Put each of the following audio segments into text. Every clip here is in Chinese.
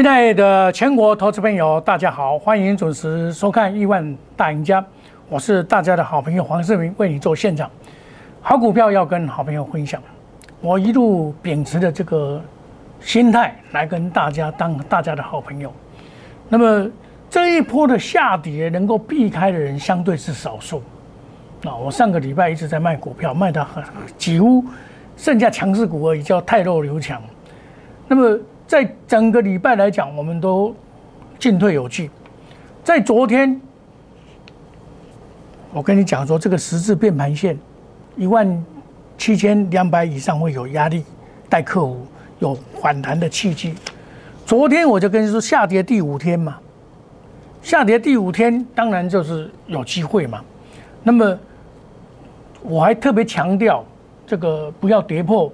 亲爱的全国投资朋友，大家好，欢迎准时收看《亿万大赢家》，我是大家的好朋友黄世明，为你做现场。好股票要跟好朋友分享，我一路秉持的这个心态来跟大家当大家的好朋友。那么这一波的下跌能够避开的人相对是少数。那我上个礼拜一直在卖股票，卖的很几乎剩下强势股而已，叫太弱留强。那么在整个礼拜来讲，我们都进退有据。在昨天，我跟你讲说，这个十字变盘线一万七千两百以上会有压力，带客户有反弹的契机。昨天我就跟你说，下跌第五天嘛，下跌第五天当然就是有机会嘛。那么我还特别强调，这个不要跌破，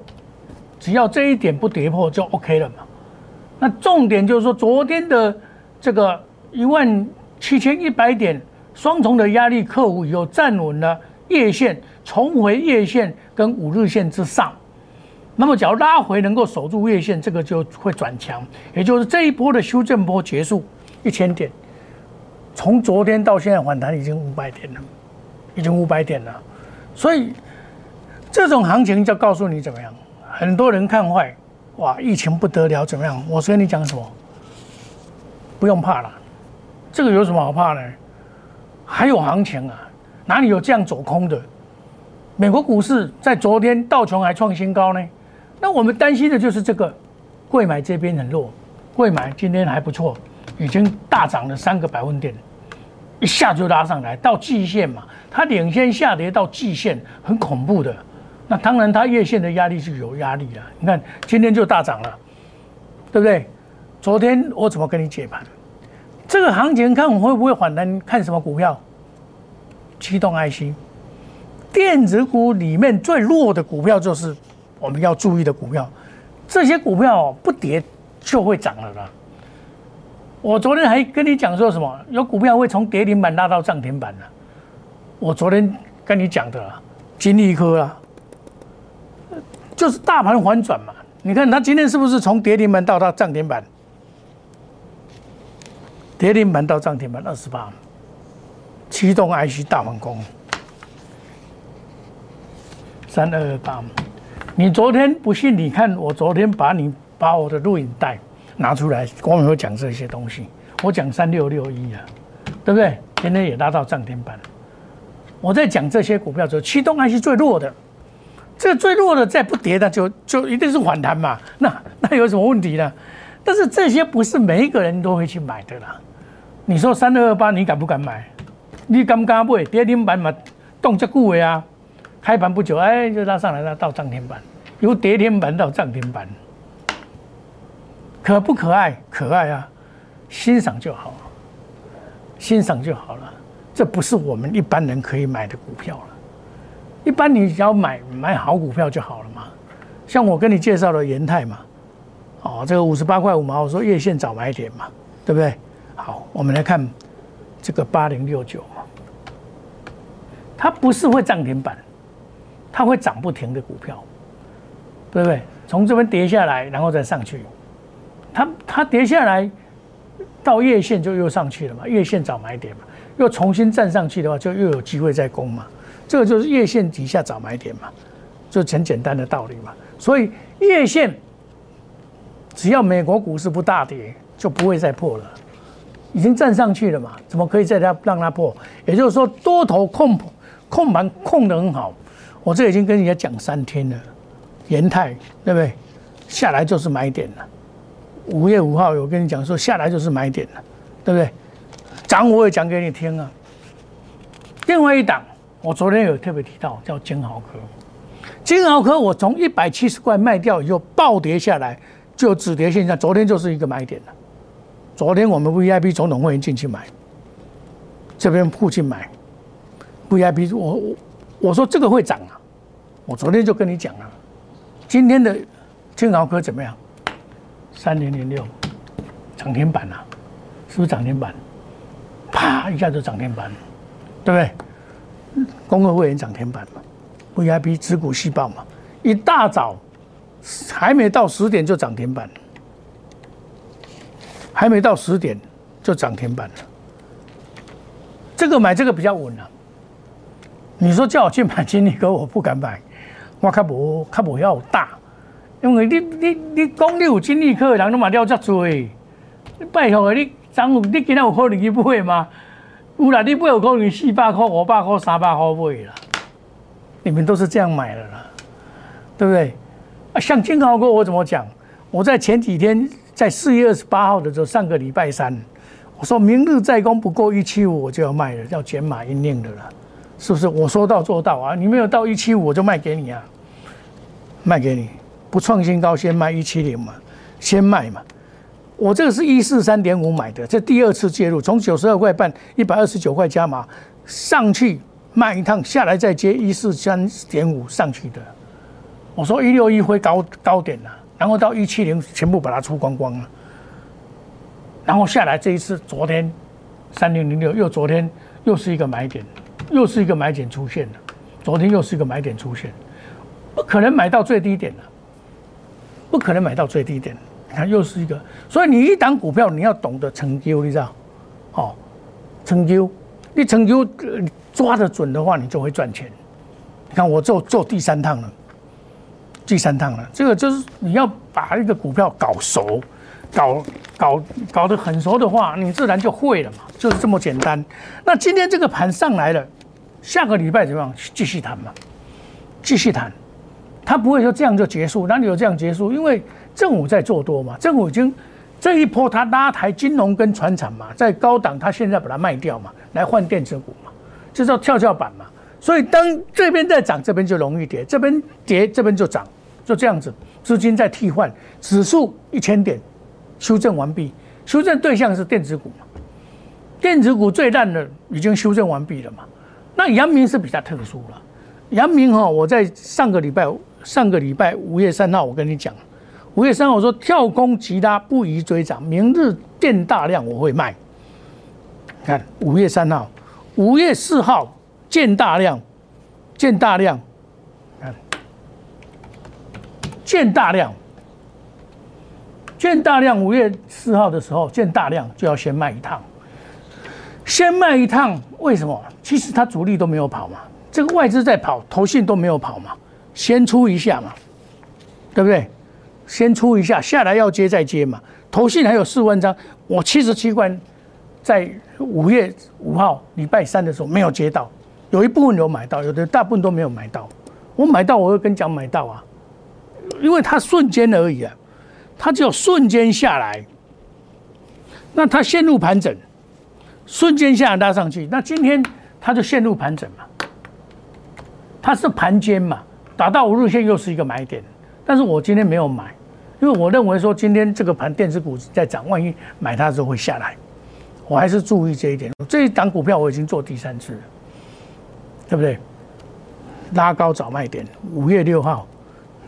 只要这一点不跌破就 OK 了嘛。那重点就是说，昨天的这个一万七千一百点双重的压力，客户有站稳了月线，重回月线跟五日线之上。那么只要拉回能够守住月线，这个就会转强，也就是这一波的修正波结束一千点，从昨天到现在反弹已经五百点了，已经五百点了。所以这种行情就告诉你怎么样，很多人看坏。哇，疫情不得了，怎么样？我跟你讲什么？不用怕了，这个有什么好怕呢？还有行情啊，哪里有这样走空的？美国股市在昨天道琼还创新高呢。那我们担心的就是这个，贵买这边很弱，贵买今天还不错，已经大涨了三个百分点，一下就拉上来到季线嘛，它领先下跌到季线，很恐怖的。那当然，它月线的压力是有压力的。你看今天就大涨了，对不对？昨天我怎么跟你解盘？这个行情看我会不会反弹？看什么股票？驱动 IC，电子股里面最弱的股票就是我们要注意的股票。这些股票不跌就会涨了啦。我昨天还跟你讲说什么？有股票会从跌停板拉到涨停板的。我昨天跟你讲的，金利科啊。就是大盘反转嘛，你看它今天是不是从跌停板到它涨停板？跌停板到涨停板二十八，驱动 IC 大反攻，三二二八。你昨天不信？你看我昨天把你把我的录影带拿出来，光有讲这些东西。我讲三六六一啊，对不对？今天也拉到涨停板。我在讲这些股票的时候，驱动 IC 最弱的。这个最弱的再不跌，那就就一定是反弹嘛？那那有什么问题呢？但是这些不是每一个人都会去买的啦。你说三二二八，你敢不敢买？你敢不敢买？跌停板嘛，动这股位啊，开盘不久，哎，就拉上来了，到涨停板，由跌停板到涨停板，可不可爱？可爱啊，欣赏就好，欣赏就好了。这不是我们一般人可以买的股票了。一般你只要买买好股票就好了嘛，像我跟你介绍的元泰嘛，哦，这个五十八块五毛，我说月线早买点嘛，对不对？好，我们来看这个八零六九嘛，它不是会涨停板，它会涨不停的股票，对不对？从这边跌下来，然后再上去，它它跌下来到月线就又上去了嘛，月线早买点嘛，又重新站上去的话，就又有机会再攻嘛。这个就是月线底下找买点嘛，就很简单的道理嘛。所以月线只要美国股市不大跌，就不会再破了，已经站上去了嘛，怎么可以再它让它破？也就是说多头控控盘控得很好。我这已经跟人家讲三天了，延泰对不对？下来就是买点了。五月五号我跟你讲说下来就是买点了，对不对？涨我也讲给你听啊。另外一档。我昨天有特别提到叫金豪科，金豪科我从一百七十块卖掉以后暴跌下来，就止跌现象。昨天就是一个买点了。昨天我们 VIP 总统会员进去买，这边附近买 VIP，我我我说这个会涨啊。我昨天就跟你讲了，今天的金豪科怎么样？三零零六涨停板啊，是不是涨停板？啪一下就涨停板，对不对？工会会员涨停板嘛，VIP 持股细胞嘛，一大早还没到十点就涨停板，还没到十点就涨停板了。这个买这个比较稳了。你说叫我去买金立哥，我不敢买，我较无较无要大，因为你你你讲你有金立科的人都买了遮多，你拜托你涨你今仔有可能去买吗？有啦，你不有可能四百块、五百块、三百块买啦。你们都是这样买的啦，对不对？啊，像金豪哥，我怎么讲？我在前几天，在四月二十八号的时候，上个礼拜三，我说明日再攻不过一七五，我就要卖了，要减码一令的了。是不是我说到做到啊？你没有到一七五，我就卖给你啊，卖给你，不创新高先卖一七零嘛，先卖嘛。我这个是一四三点五买的，这第二次介入，从九十二块半一百二十九块加码上去卖一趟，下来再接一四三点五上去的。我说一六一会高高点了，然后到一七零全部把它出光光了，然后下来这一次昨天三零零六又昨天又是一个买点。又是一个买点出现了，昨天又是一个买点出现，不可能买到最低点了，不可能买到最低点。你看又是一个，所以你一档股票你要懂得成就，你知道？哦，成就，你成就抓得准的话，你就会赚钱。你看我做做第三趟了，第三趟了，这个就是你要把一个股票搞熟。搞搞搞得很熟的话，你自然就会了嘛，就是这么简单。那今天这个盘上来了，下个礼拜怎么样？继续谈嘛，继续谈。他不会说这样就结束，哪里有这样结束？因为政府在做多嘛，政府已经这一波他拉抬金融跟船厂嘛，在高档他现在把它卖掉嘛，来换电子股嘛，这叫跳跳板嘛。所以当这边在涨，这边就容易跌；这边跌，这边就涨，就这样子。资金在替换，指数一千点。修正完毕，修正对象是电子股嘛？电子股最烂的已经修正完毕了嘛？那阳明是比较特殊了。阳明哈，我在上个礼拜，上个礼拜五月三号，我跟你讲，五月三号我说跳空急拉不宜追涨，明日见大量我会卖。看五月三号，五月四号见大量，见大量，看见大量。见大量，五月四号的时候见大量就要先卖一趟，先卖一趟，为什么？其实它主力都没有跑嘛，这个外资在跑，投信都没有跑嘛，先出一下嘛，对不对？先出一下，下来要接再接嘛，投信还有四万张，我七十七关，在五月五号礼拜三的时候没有接到，有一部分有买到，有的大部分都没有买到，我买到我会跟讲买到啊，因为它瞬间而已啊。它只有瞬间下来，那它陷入盘整，瞬间下来拉上去，那今天它就陷入盘整嘛，它是盘间嘛，打到五日线又是一个买点，但是我今天没有买，因为我认为说今天这个盘电子股在涨，万一买它之后会下来，我还是注意这一点。这一档股票我已经做第三次了，对不对？拉高找卖点，五月六号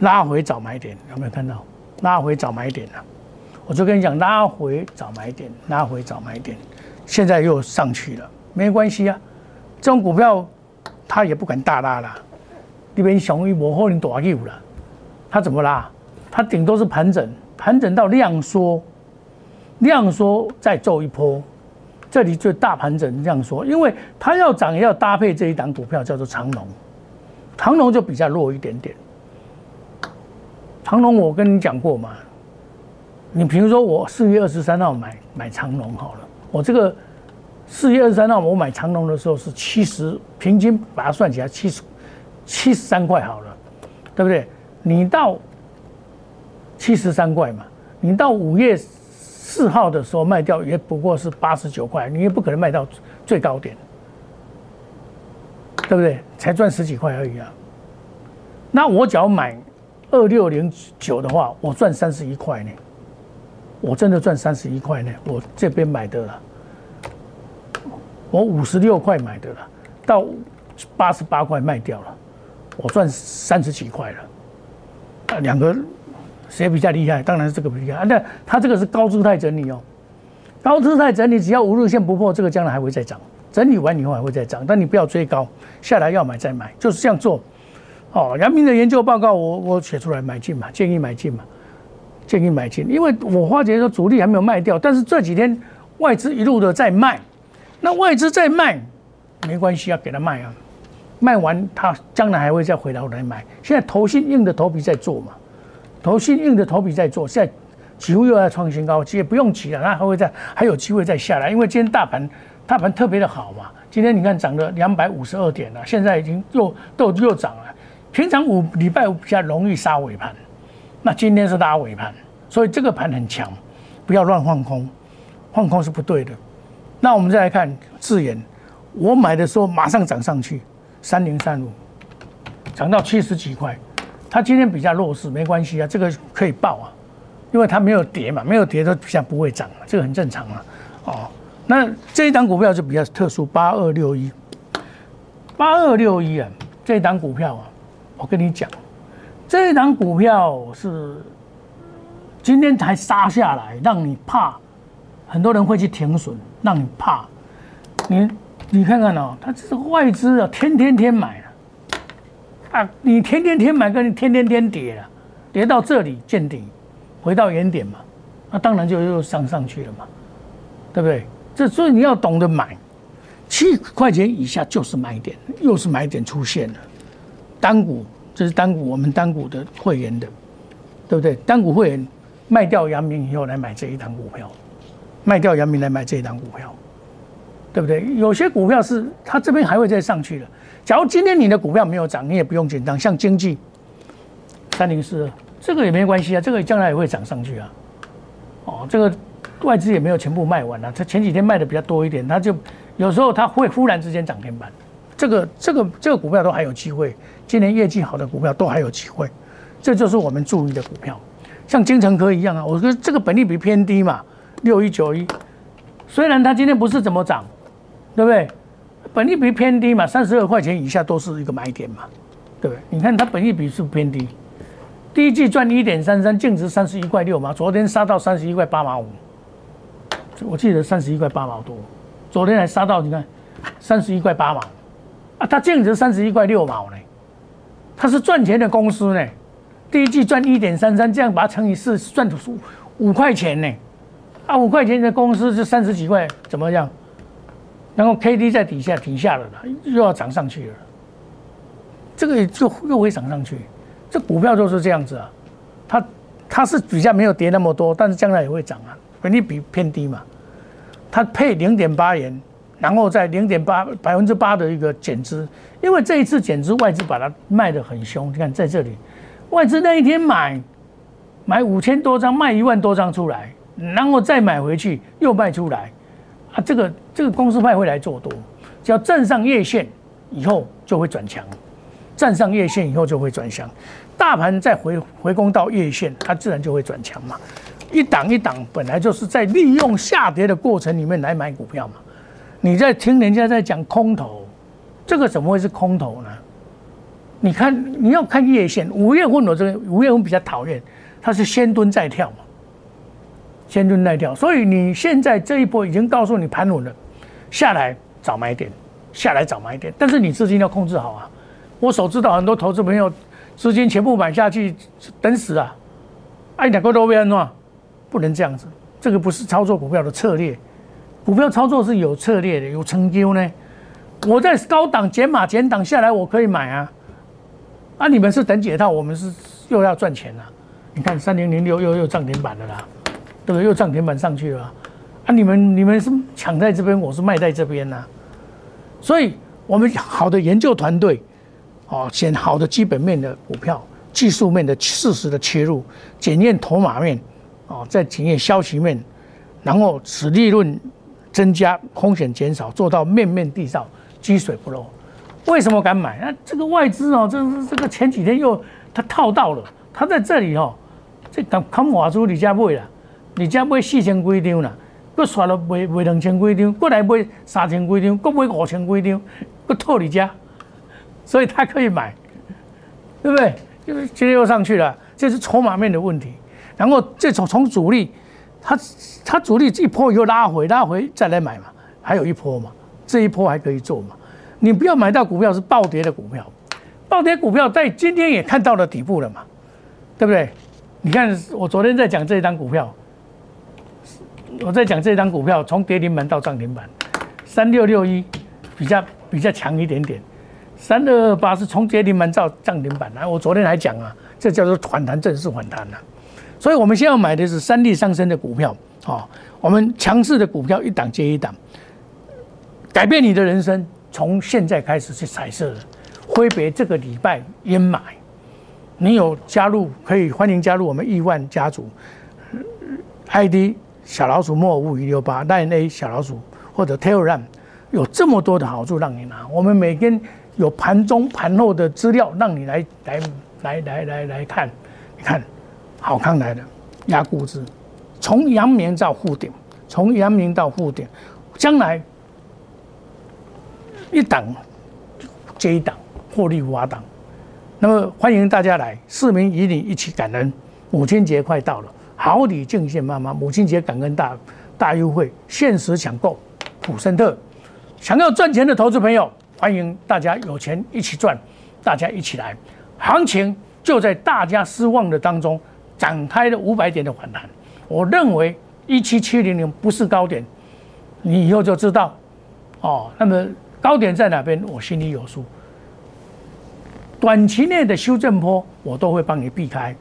拉回找买点，有没有看到？拉回找买点了，我就跟你讲，拉回找买点，拉回找买点，现在又上去了，没关系啊，这种股票它也不敢大拉了，那边熊一波后你多有了，它怎么拉？它顶多是盘整，盘整到量缩，量缩再走一波，这里就大盘整量缩，因为它要涨也要搭配这一档股票叫做长龙，长龙就比较弱一点点。长龙，我跟你讲过嘛，你比如说我四月二十三号买买长龙好了，我这个四月二十三号我买长龙的时候是七十，平均把它算起来七十七十三块好了，对不对？你到七十三块嘛，你到五月四号的时候卖掉也不过是八十九块，你也不可能卖到最高点，对不对？才赚十几块而已啊。那我只要买。二六零九的话，我赚三十一块呢，我真的赚三十一块呢。我这边买的了，我五十六块买的了，到八十八块卖掉了，我赚三十几块了。啊，两个谁比较厉害？当然是这个比较厉害。那它这个是高姿态整理哦，高姿态整理，只要五日线不破，这个将来还会再涨。整理完以后还会再涨，但你不要追高，下来要买再买，就是这样做。哦，杨明的研究报告，我我写出来买进嘛，建议买进嘛。建议买进，因为我发觉说主力还没有卖掉，但是这几天外资一路的在卖，那外资在卖没关系啊，给他卖啊，卖完他将来还会再回头来买。现在头信硬的头皮在做嘛，头信硬的头皮在做，现在几乎又要创新高，其实不用急了，那还会再还有机会再下来，因为今天大盘大盘特别的好嘛，今天你看涨了两百五十二点了，现在已经又都又涨了，平常五礼拜五比较容易杀尾盘。那今天是拉尾盘，所以这个盘很强，不要乱放空，放空是不对的。那我们再来看智研，我买的时候马上涨上去，三零三五，涨到七十几块。它今天比较弱势，没关系啊，这个可以报啊，因为它没有跌嘛，没有跌它比较不会涨这个很正常啊。哦，那这一档股票就比较特殊，八二六一，八二六一啊，这一档股票啊，我跟你讲。这一档股票是今天才杀下来，让你怕，很多人会去停损，让你怕。你你看看哦，它这是外资啊，天天天买啊，你天天天买，跟你天天天跌了，跌到这里见底，回到原点嘛，那当然就又上上去了嘛，对不对？这所以你要懂得买，七块钱以下就是买点，又是买点出现了，单股。这是单股，我们单股的会员的，对不对？单股会员卖掉阳明以后来买这一档股票，卖掉阳明来买这一档股票，对不对？有些股票是它这边还会再上去的。假如今天你的股票没有涨，你也不用紧张。像经济三零四，这个也没关系啊，这个将来也会涨上去啊。哦，这个外资也没有全部卖完啊，它前几天卖的比较多一点，它就有时候它会忽然之间涨停板。这个这个这个股票都还有机会，今年业绩好的股票都还有机会，这就是我们注意的股票，像金城科一样啊，我说这个本利比偏低嘛，六一九一，虽然它今天不是怎么涨，对不对？本利比偏低嘛，三十二块钱以下都是一个买点嘛，对不对？你看它本利比是偏低，第一季赚一点三三，净值三十一块六嘛，昨天杀到三十一块八毛五，我记得三十一块八毛多，昨天还杀到你看三十一块八毛。啊，它净值三十一块六毛呢，它是赚钱的公司呢，第一季赚一点三三，这样把它乘以四，赚五五块钱呢，啊，五块钱的公司就三十几块，怎么样？然后 K D 在底下停下了又要涨上去了，这个就又会涨上去，这股票就是这样子啊，它它是底下没有跌那么多，但是将来也会涨啊，本利比偏低嘛，它配零点八元。然后在零点八百分之八的一个减资，因为这一次减资外资把它卖得很凶。你看在这里，外资那一天买买五千多张，卖一万多张出来，然后再买回去又卖出来，这个这个公司派会来做多，只要站上月线以后就会转强，站上月线以后就会转强，大盘再回回攻到月线，它自然就会转强嘛。一档一档本来就是在利用下跌的过程里面来买股票嘛。你在听人家在讲空头，这个怎么会是空头呢？你看，你要看月线，五月份我这个五月份比较讨厌，它是先蹲再跳嘛，先蹲再跳，所以你现在这一波已经告诉你盘稳了，下来找买点，下来找买点，但是你资金要控制好啊。我所知道很多投资朋友资金全部买下去等死啊，哎，两个都被安怎？不能这样子，这个不是操作股票的策略。股票操作是有策略的，有成就呢。我在高档减码减档下来，我可以买啊。啊，你们是等解套，我们是又要赚钱了。你看三零零六又又涨停板了啦，对不对？又涨停板上去了。啊，你们你们是抢在这边，我是卖在这边呐。所以，我们好的研究团队，哦，选好的基本面的股票，技术面的事实的切入，检验筹码面，哦，再检验消息面，然后使利润。增加风险减少，做到面面地造，积水不漏。为什么敢买？那这个外资哦，这是这个前几天又他套到了，他在这里哦，这看看华珠李家买了，你家买四千几张了，搁刷了卖卖两千几张，过来买三千几张，搁买五千几张，搁套你家，所以他可以买，对不对？就是今天又上去了，这是筹码面的问题。然后这从从主力。他他主力一波以后拉回拉回再来买嘛，还有一波嘛，这一波还可以做嘛。你不要买到股票是暴跌的股票，暴跌股票在今天也看到了底部了嘛，对不对？你看我昨天在讲这一张股票，我在讲这张股票从跌停板到涨停板，三六六一比较比较强一点点，三二二八是从跌停板到涨停板，那我昨天还讲啊，这叫做反弹正式反弹了。所以我们现在买的是三力上升的股票，哦，我们强势的股票一档接一档，改变你的人生，从现在开始去彩色的，挥别这个礼拜阴霾。你有加入可以欢迎加入我们亿万家族，ID 小老鼠莫五五一六八 Line A 小老鼠或者 Telegram，有这么多的好处让你拿。我们每天有盘中盘后的资料让你来来来来来来看，你看。好康来了，压估值，从阳明到沪顶，从阳明到沪顶，将来一档接一档获利无法那么欢迎大家来，市民与你一起感恩。母亲节快到了，好礼敬献妈妈，母亲节感恩大大优惠，限时抢购普森特。想要赚钱的投资朋友，欢迎大家有钱一起赚，大家一起来，行情就在大家失望的当中。展开了五百点的反弹，我认为一七七零零不是高点，你以后就知道哦。那么高点在哪边，我心里有数。短期内的修正波，我都会帮你避开；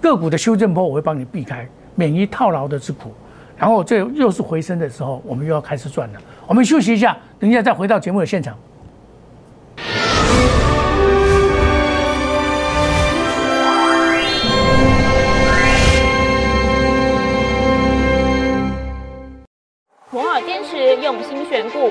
个股的修正波，我会帮你避开，免于套牢的之苦。然后这又是回升的时候，我们又要开始赚了。我们休息一下，等一下再回到节目的现场。用心选股，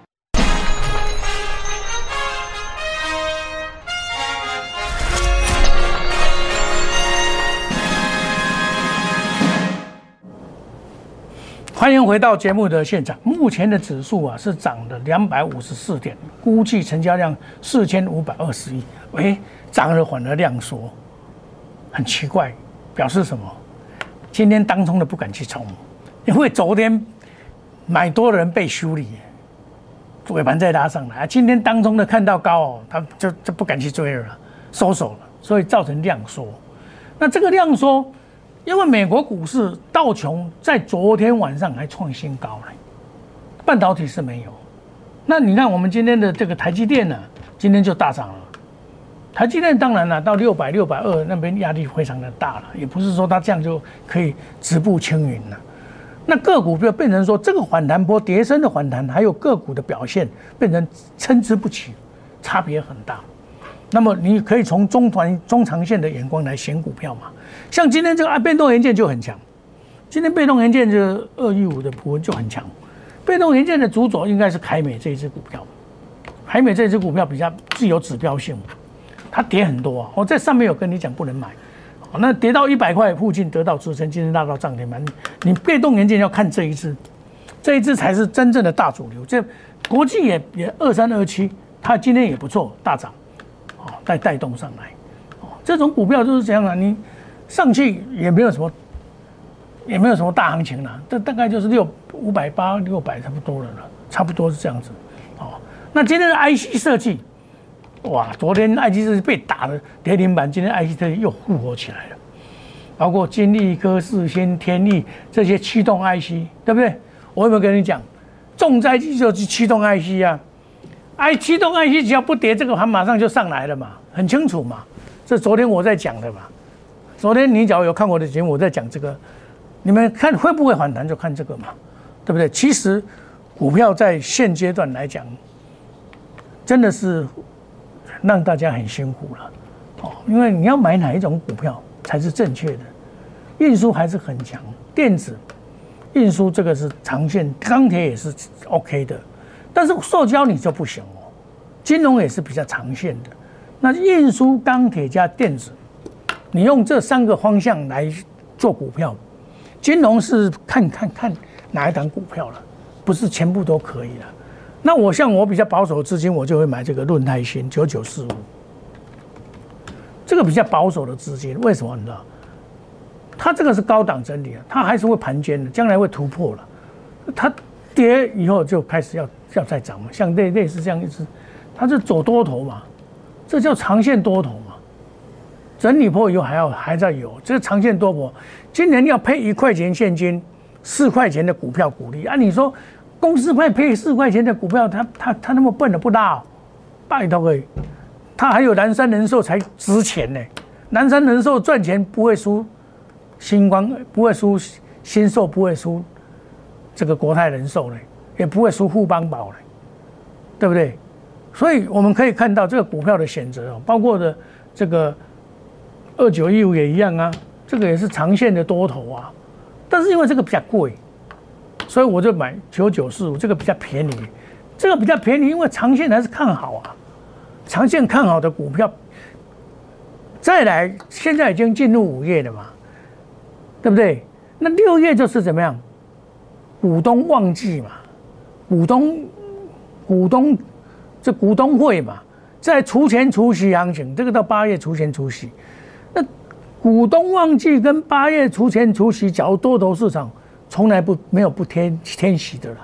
欢迎回到节目的现场。目前的指数啊是涨了两百五十四点，估计成交量四千五百二十亿。喂，涨了反而量缩，很奇怪，表示什么？今天当中的不敢去冲，因为昨天买多的人被修理，尾盘再拉上来。今天当中的看到高哦，他就就不敢去追了，收手了，所以造成量缩。那这个量缩。因为美国股市道琼在昨天晚上还创新高了，半导体是没有。那你看我们今天的这个台积电呢，今天就大涨了。台积电当然了，到六百六百二那边压力非常的大了，也不是说它这样就可以直步青云了。那个股就变成说这个反弹波叠升的反弹，还有个股的表现变成参差不齐，差别很大。那么你可以从中短中长线的眼光来选股票嘛？像今天这个啊，被动元件就很强。今天被动元件这二一五的普文就很强。被动元件的主轴应该是凯美这一只股票。凯美这只股票比较具有指标性，它跌很多啊。我在上面有跟你讲不能买，那跌到一百块附近得到支撑，今天拉到涨停板。你被动元件要看这一只，这一只才是真正的大主流。这国际也也二三二七，它今天也不错，大涨。哦，带带动上来，哦，这种股票就是这样啊，你上去也没有什么，也没有什么大行情了，这大概就是六五百八六百差不多了了，差不多是这样子，哦，那今天的 IC 设计，哇，昨天 IC 设计被打的跌停板，今天 IC 设计又复活起来了，包括金利科、世先、天利这些驱动 IC，对不对？我有没有跟你讲，重灾区就是驱动 IC 啊？I 驱动 IC 只要不跌，这个盘马上就上来了嘛，很清楚嘛。这昨天我在讲的嘛。昨天你只要有看我的节目，我在讲这个，你们看会不会反弹就看这个嘛，对不对？其实股票在现阶段来讲，真的是让大家很辛苦了。哦，因为你要买哪一种股票才是正确的。运输还是很强，电子、运输这个是长线，钢铁也是 OK 的，但是塑胶你就不行哦。金融也是比较长线的，那运输、钢铁加电子，你用这三个方向来做股票，金融是看看看哪一档股票了，不是全部都可以了。那我像我比较保守的资金，我就会买这个论泰新九九四五，这个比较保守的资金，为什么你知道？它这个是高档整理啊，它还是会盘坚的，将来会突破了。它跌以后就开始要要再涨嘛，像类类似这样一只，它是走多头嘛，这叫长线多头嘛。整理破以后还要还在有，这个长线多头，今年要配一块钱现金，四块钱的股票股利啊，你说？公司会配四块钱的股票，他他他那么笨的不拉，拜托哎，他还有南山人寿才值钱呢。南山人寿赚钱不会输星光，不会输新寿，不会输这个国泰人寿呢，也不会输富邦宝了，对不对？所以我们可以看到这个股票的选择哦，包括的这个二九一五也一样啊，这个也是长线的多头啊，但是因为这个比较贵。所以我就买九九四五，这个比较便宜，这个比较便宜，因为长线还是看好啊，长线看好的股票。再来，现在已经进入五月了嘛，对不对？那六月就是怎么样？股东旺季嘛，股东股东这股东会嘛，在除钱除息行情，这个到八月除钱除息，那股东旺季跟八月除钱除息，假如多头市场。从来不没有不天天喜的了，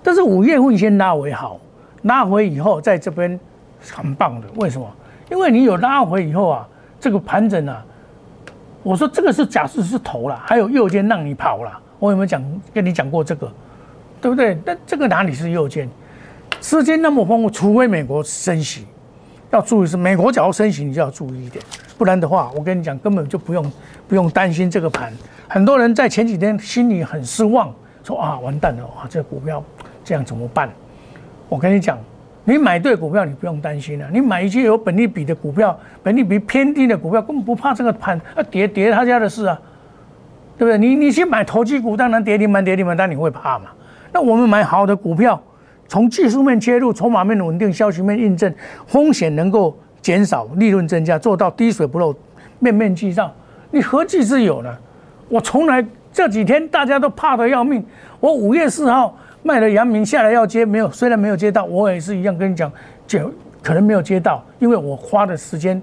但是五月份先拉回好，拉回以后在这边很棒的，为什么？因为你有拉回以后啊，这个盘整啊，我说这个是假设是头了，还有右肩让你跑了，我有没有讲跟你讲过这个，对不对？那这个哪里是右肩？资金那么丰富，除非美国升息，要注意是美国假如升息，你就要注意一点，不然的话，我跟你讲根本就不用不用担心这个盘。很多人在前几天心里很失望，说啊完蛋了，哇这股票这样怎么办？我跟你讲，你买对股票，你不用担心了。你买一些有本利比的股票，本利比偏低的股票，根本不怕这个盘啊跌跌他家的事啊，对不对？你你去买投机股，当然跌停板跌停板，但你会怕嘛？那我们买好的股票，从技术面切入，筹码面稳定，消息面印证，风险能够减少，利润增加，做到滴水不漏，面面俱到，你何惧之有呢？我从来这几天大家都怕得要命。我五月四号卖了阳明下来要接，没有，虽然没有接到，我也是一样跟你讲，就可能没有接到，因为我花的时间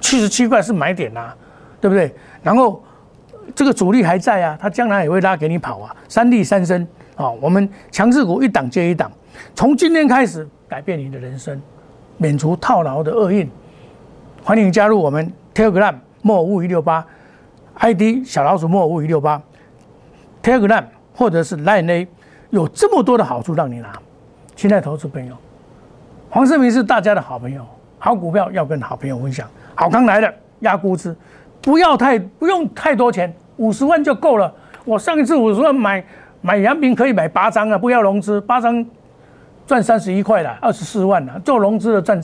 七十七块是买点呐，对不对？然后这个主力还在啊，他将来也会拉给你跑啊，三利三升啊，我们强势股一档接一档，从今天开始改变你的人生，免除套牢的厄运。欢迎加入我们 Telegram 莫五一六八。ID 小老鼠莫五一六八，Telegram 或者是 Line A，有这么多的好处让你拿。现在投资朋友，黄世明是大家的好朋友，好股票要跟好朋友分享。好康来了，压估值，不要太不用太多钱，五十万就够了。我上一次五十万买买阳明可以买八张啊，不要融资，八张赚三十一块了，二十四万了，做融资的赚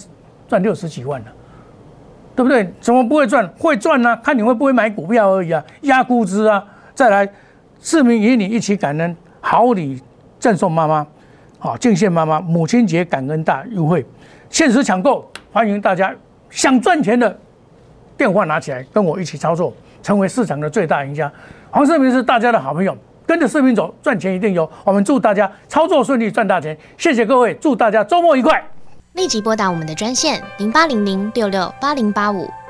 赚六十几万了。对不对？怎么不会赚？会赚呢？看你会不会买股票而已啊！压估值啊！再来，市民与你一起感恩，好礼赠送妈妈，好敬献妈妈母亲节感恩大优惠，限时抢购，欢迎大家想赚钱的电话拿起来，跟我一起操作，成为市场的最大赢家。黄世明是大家的好朋友，跟着视频走，赚钱一定有。我们祝大家操作顺利，赚大钱！谢谢各位，祝大家周末愉快。立即拨打我们的专线零八零零六六八零八五